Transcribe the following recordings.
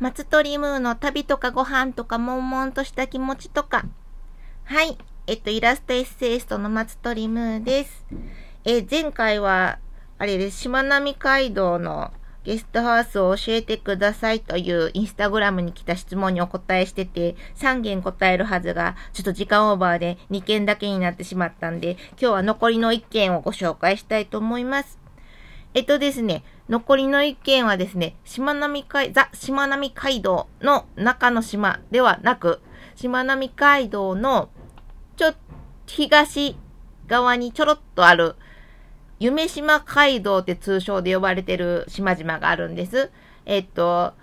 松鳥ムーの旅とかご飯とか悶々とした気持ちとか。はい。えっと、イラストエッセイストの松鳥ムーです。え、前回は、あれです、しまなみ海道のゲストハウスを教えてくださいというインスタグラムに来た質問にお答えしてて、3件答えるはずが、ちょっと時間オーバーで2件だけになってしまったんで、今日は残りの1件をご紹介したいと思います。えっとですね、残りの一件はですね、しまなみ海、ザ・しまなみ海道の中の島ではなく、しまなみ海道のちょ、東側にちょろっとある、夢島街道って通称で呼ばれてる島々があるんです。えっと、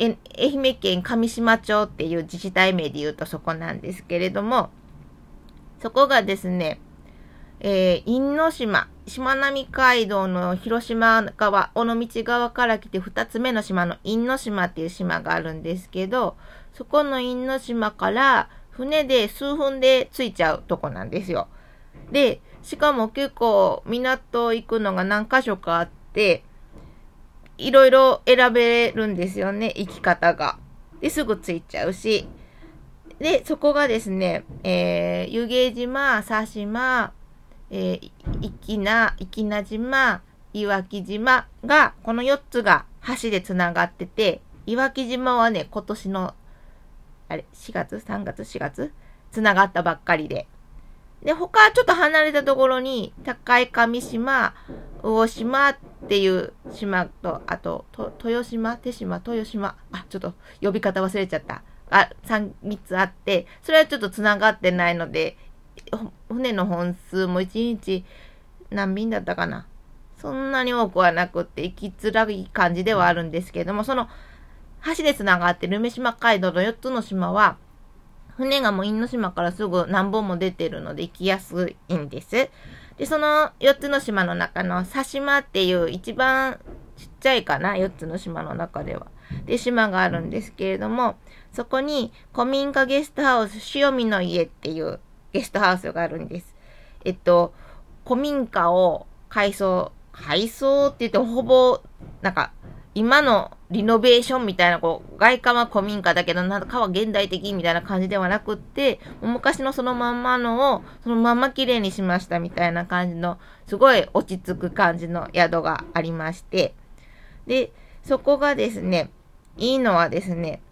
愛媛県上島町っていう自治体名で言うとそこなんですけれども、そこがですね、えー、因島、しまなみ海道の広島側、尾道側から来て二つ目の島の因島っていう島があるんですけど、そこの因島から船で数分で着いちゃうとこなんですよ。で、しかも結構港行くのが何箇所かあって、いろいろ選べるんですよね、行き方が。で、すぐ着いちゃうし。で、そこがですね、えー、湯気島、佐島、えー、粋な、粋な島、岩木島が、この4つが橋で繋がってて、岩木島はね、今年の、あれ、4月 ?3 月 ?4 月？繋がったばっかりで。で、他ちょっと離れたところに、高い上島、魚島っていう島と、あと、と豊島、手島、豊島、あ、ちょっと呼び方忘れちゃった。あ、3、3つあって、それはちょっと繋がってないので、船の本数も1日何便だったかな。そんなに多くはなくって行きづらい感じではあるんですけれども、その橋で繋がってる梅島街道の4つの島は、船がもう因島からすぐ何本も出てるので行きやすいんです。で、その4つの島の中の佐島っていう一番ちっちゃいかな、4つの島の中では。で、島があるんですけれども、そこに古民家ゲストハウス塩見の家っていうゲストハウスがあるんです。えっと、古民家を改装、改装って言ってほぼ、なんか、今のリノベーションみたいな、こう、外観は古民家だけど、なんかは現代的みたいな感じではなくって、昔のそのまんまのを、そのまんま綺麗にしましたみたいな感じの、すごい落ち着く感じの宿がありまして、で、そこがですね、いいのはですね、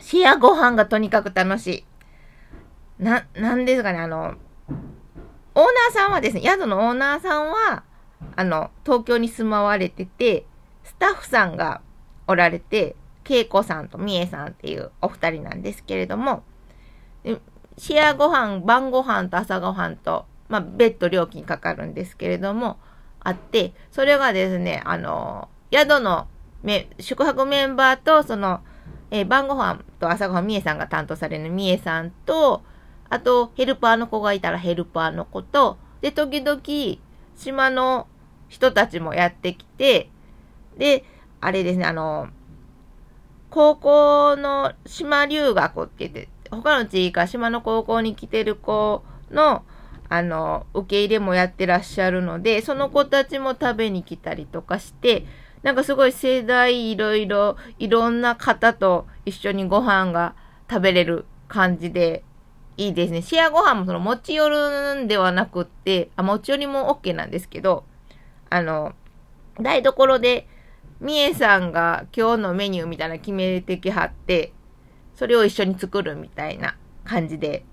シェアご飯がとにかく楽しい。な、なんですかね、あの、オーナーさんはですね、宿のオーナーさんは、あの、東京に住まわれてて、スタッフさんがおられて、恵子さんとみえさんっていうお二人なんですけれども、シェアご飯、晩ご飯と朝ご飯と、まあ、別途料金かかるんですけれども、あって、それがですね、あの、宿のめ宿泊メンバーと、その、えー、晩ご飯と朝ご飯、みえさんが担当されるみえさんと、あと、ヘルパーの子がいたらヘルパーの子と、で、時々、島の人たちもやってきて、で、あれですね、あの、高校の島留学って言って、他の地域から島の高校に来てる子の、あの、受け入れもやってらっしゃるので、その子たちも食べに来たりとかして、なんかすごい世代いろいろ、いろんな方と一緒にご飯が食べれる感じで、いいですね。シェアご飯もその持ち寄るんではなくって、あ、持ち寄りも OK なんですけど、あの、台所で、みえさんが今日のメニューみたいな決めてきはって、それを一緒に作るみたいな感じで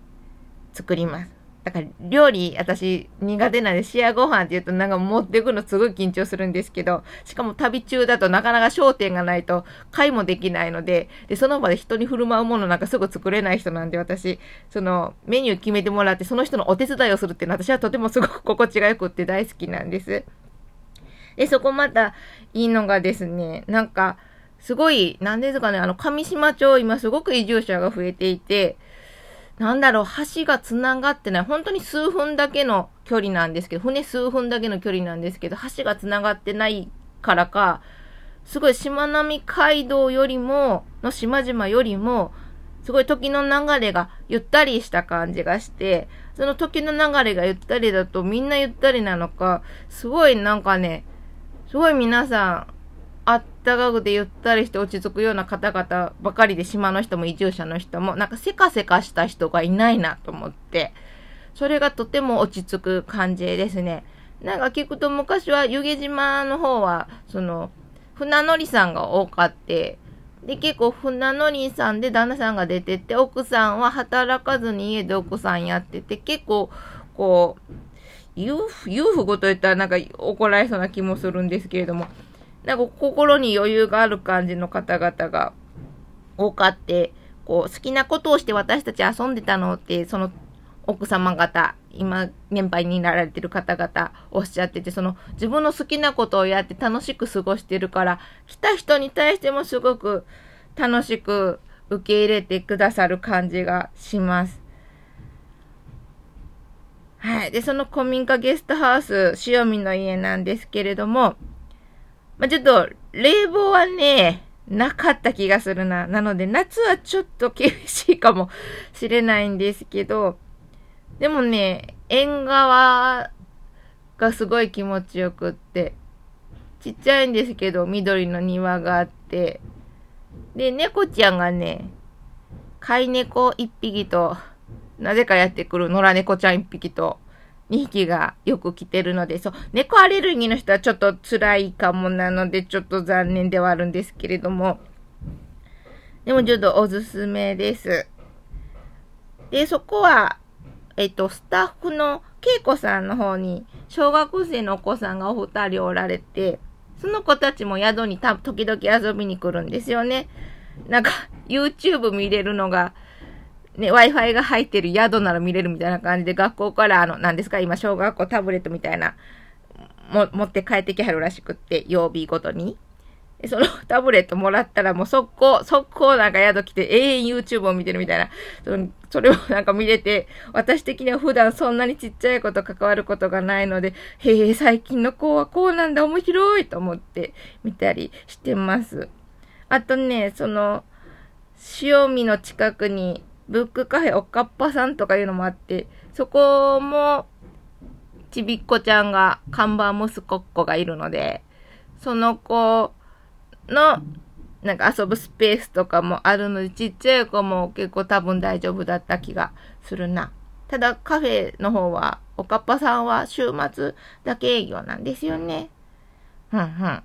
作ります。だから料理、私苦手なんでシェアご飯って言うとなんか持ってくのすごい緊張するんですけど、しかも旅中だとなかなか焦点がないと会もできないので、で、その場で人に振る舞うものなんかすぐ作れない人なんで私、そのメニュー決めてもらってその人のお手伝いをするっていうのは私はとてもすごく心地がよくって大好きなんです。で、そこまたいいのがですね、なんか、すごい、なんですかね、あの、上島町今すごく移住者が増えていて、なんだろう、橋が繋がってない。本当に数分だけの距離なんですけど、船数分だけの距離なんですけど、橋が繋がってないからか、すごいしまなみ海道よりも、の島々よりも、すごい時の流れがゆったりした感じがして、その時の流れがゆったりだとみんなゆったりなのか、すごいなんかね、すごい皆さん、あったたかくてゆったりして落ち着くような方々ばかりで島の人も移住者の人も、なんかせかせかした人がいないなと思って、それがとても落ち着く感じですね。なんか聞くと昔は湯気島の方は、その、船乗りさんが多かって、で、結構船乗りさんで旦那さんが出てって、奥さんは働かずに家で奥さんやってて、結構、こう、裕福と言ったらなんか怒られそうな気もするんですけれども、なんか心に余裕がある感じの方々が多かって、こう、好きなことをして私たち遊んでたのって、その奥様方、今、年配になられてる方々おっしゃってて、その自分の好きなことをやって楽しく過ごしてるから、来た人に対してもすごく楽しく受け入れてくださる感じがします。はい。で、その古民家ゲストハウス、塩見の家なんですけれども、まあ、ちょっと、冷房はね、なかった気がするな。なので、夏はちょっと厳しいかもしれないんですけど、でもね、縁側がすごい気持ちよくって、ちっちゃいんですけど、緑の庭があって、で、猫ちゃんがね、飼い猫一匹と、なぜかやってくる野良猫ちゃん一匹と、2匹がよく来てるので、そう、猫アレルギーの人はちょっと辛いかもなので、ちょっと残念ではあるんですけれども、でもちょっとおすすめです。で、そこは、えっと、スタッフの恵子さんの方に、小学生のお子さんがお二人おられて、その子たちも宿にた時々遊びに来るんですよね。なんか、YouTube 見れるのが、ね、Wi-Fi が入ってる宿なら見れるみたいな感じで、学校からあの、何ですか、今、小学校タブレットみたいな、も、持って帰ってきはるらしくって、曜日ごとに。その タブレットもらったらもう速攻、速攻なんか宿来て永遠 YouTube を見てるみたいな、そのそれをなんか見れて、私的には普段そんなにちっちゃい子と関わることがないので、へえ、最近の子はこうなんだ、面白いと思って見たりしてます。あとね、その、塩見の近くにブックカフェおかっぱさんとかいうのもあって、そこも、ちびっこちゃんが看板息子っ子がいるので、その子の、なんか遊ぶスペースとかもあるので、ちっちゃい子も結構多分大丈夫だった気がするな。ただカフェの方は、おかっぱさんは週末だけ営業なんですよね。ふんふん。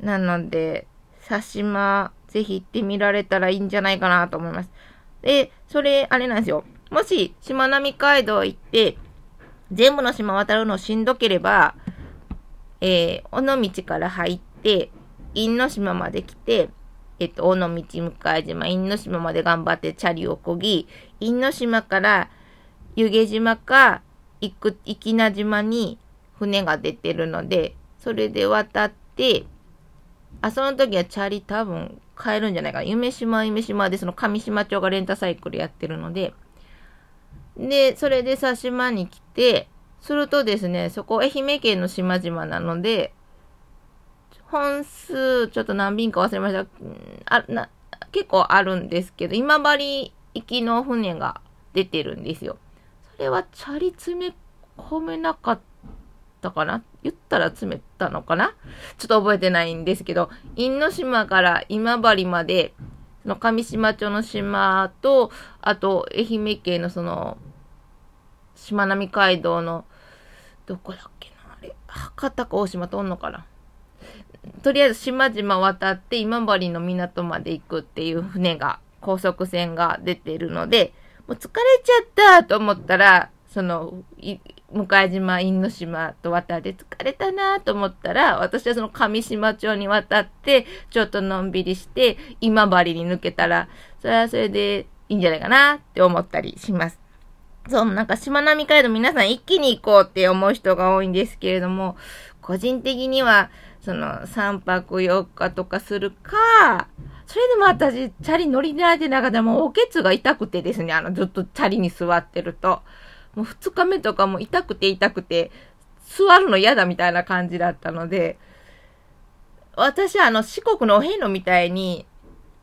なので、佐島、ぜひ行ってみられたらいいんじゃないかなと思います。で、それ、あれなんですよ。もし、しまなみ海道行って、全部の島渡るのしんどければ、えー、尾道から入って、因島まで来て、えっと、尾道向島、因島まで頑張ってチャリをこぎ、因島から湯気島か、行く、きな島に船が出てるので、それで渡って、あ、その時はチャリ多分買えるんじゃないかな。夢島夢島でその上島町がレンタサイクルやってるので、で、それで佐島に来て、するとですね、そこ愛媛県の島々なので、本数、ちょっと何便か忘れました。あな結構あるんですけど、今治行きの船が出てるんですよ。それはチャリ詰め込めなかったかな？言ったら詰めたのかな？ちょっと覚えてないんですけど、因島から今治まで、その上島町の島と、あと愛媛県のその、しまなみ海道の、どこだっけな？あれ、博多か大島とおんのかな？とりあえず島々渡って今治の港まで行くっていう船が、高速船が出てるので、もう疲れちゃったと思ったら、その、向島、因島と渡って疲れたなと思ったら、私はその上島町に渡って、ちょっとのんびりして、今治に抜けたら、それはそれでいいんじゃないかなって思ったりします。そう、なんかしまなみ海道皆さん一気に行こうって思う人が多いんですけれども、個人的には、その3泊4日とかするか、それでも私、チャリ乗り慣れてなかったらもうおけつが痛くてですね、あの、ずっとチャリに座ってると。もう2日目とかも痛くて痛くて、座るの嫌だみたいな感じだったので、私はあの、四国のお遍路みたいに、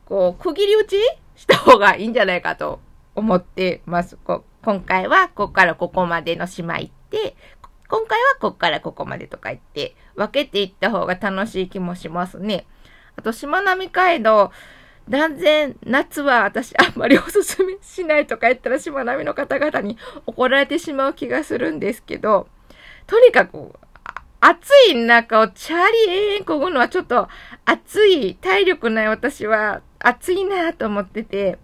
こう、区切り打ちした方がいいんじゃないかと思ってます。こ今回はここからここまでの島行って、今回はこっからここまでとか言って、分けていった方が楽しい気もしますね。あと、しまなみ海道、断然、夏は私あんまりおすすめしないとか言ったら、しまなみの方々に怒られてしまう気がするんですけど、とにかく、暑い中をチャーリー永遠こぐのはちょっと暑い、体力ない私は暑いなと思ってて、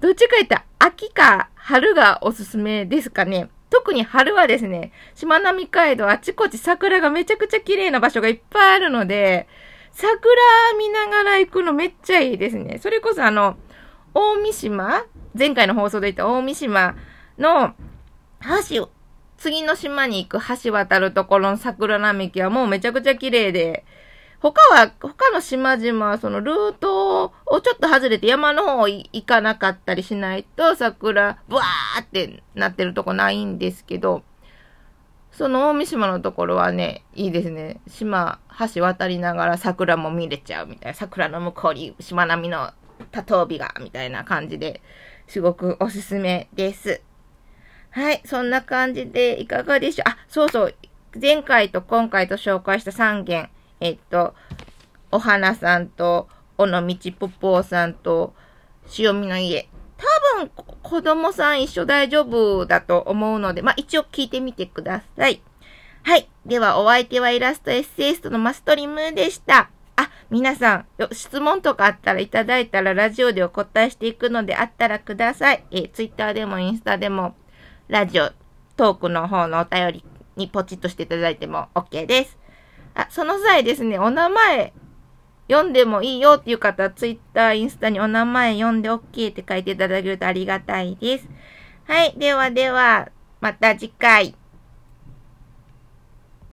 どっちか言ったら秋か春がおすすめですかね。特に春はですね、しまなみ海道あちこち桜がめちゃくちゃ綺麗な場所がいっぱいあるので、桜見ながら行くのめっちゃいいですね。それこそあの、大三島？前回の放送で言った大三島の橋、次の島に行く橋渡るところの桜並木はもうめちゃくちゃ綺麗で、他は、他の島々はそのルートをちょっと外れて山の方行かなかったりしないと桜、ブワーってなってるとこないんですけど、その大三島のところはね、いいですね。島、橋渡りながら桜も見れちゃうみたいな。桜の向こうに島並みの多頭尾が、みたいな感じで、すごくおすすめです。はい、そんな感じでいかがでしょう？あ、そうそう。前回と今回と紹介した3件。えっと、お花さんと、尾道ぽぽーさんと、塩見の家。多分、子供さん一緒大丈夫だと思うので、まあ、一応聞いてみてください。はい。では、お相手はイラストエッセイストのマストリムでした。あ、皆さん、質問とかあったらいただいたらラジオでお答えしていくのであったらください。えツイッターでもインスタでも、ラジオ、トークの方のお便りにポチッとしていただいても OK です。あ、その際ですね、お名前読んでもいいよっていう方は、ツイッター、インスタにお名前読んで OK って書いていただけるとありがたいです。はい。ではでは、また次回。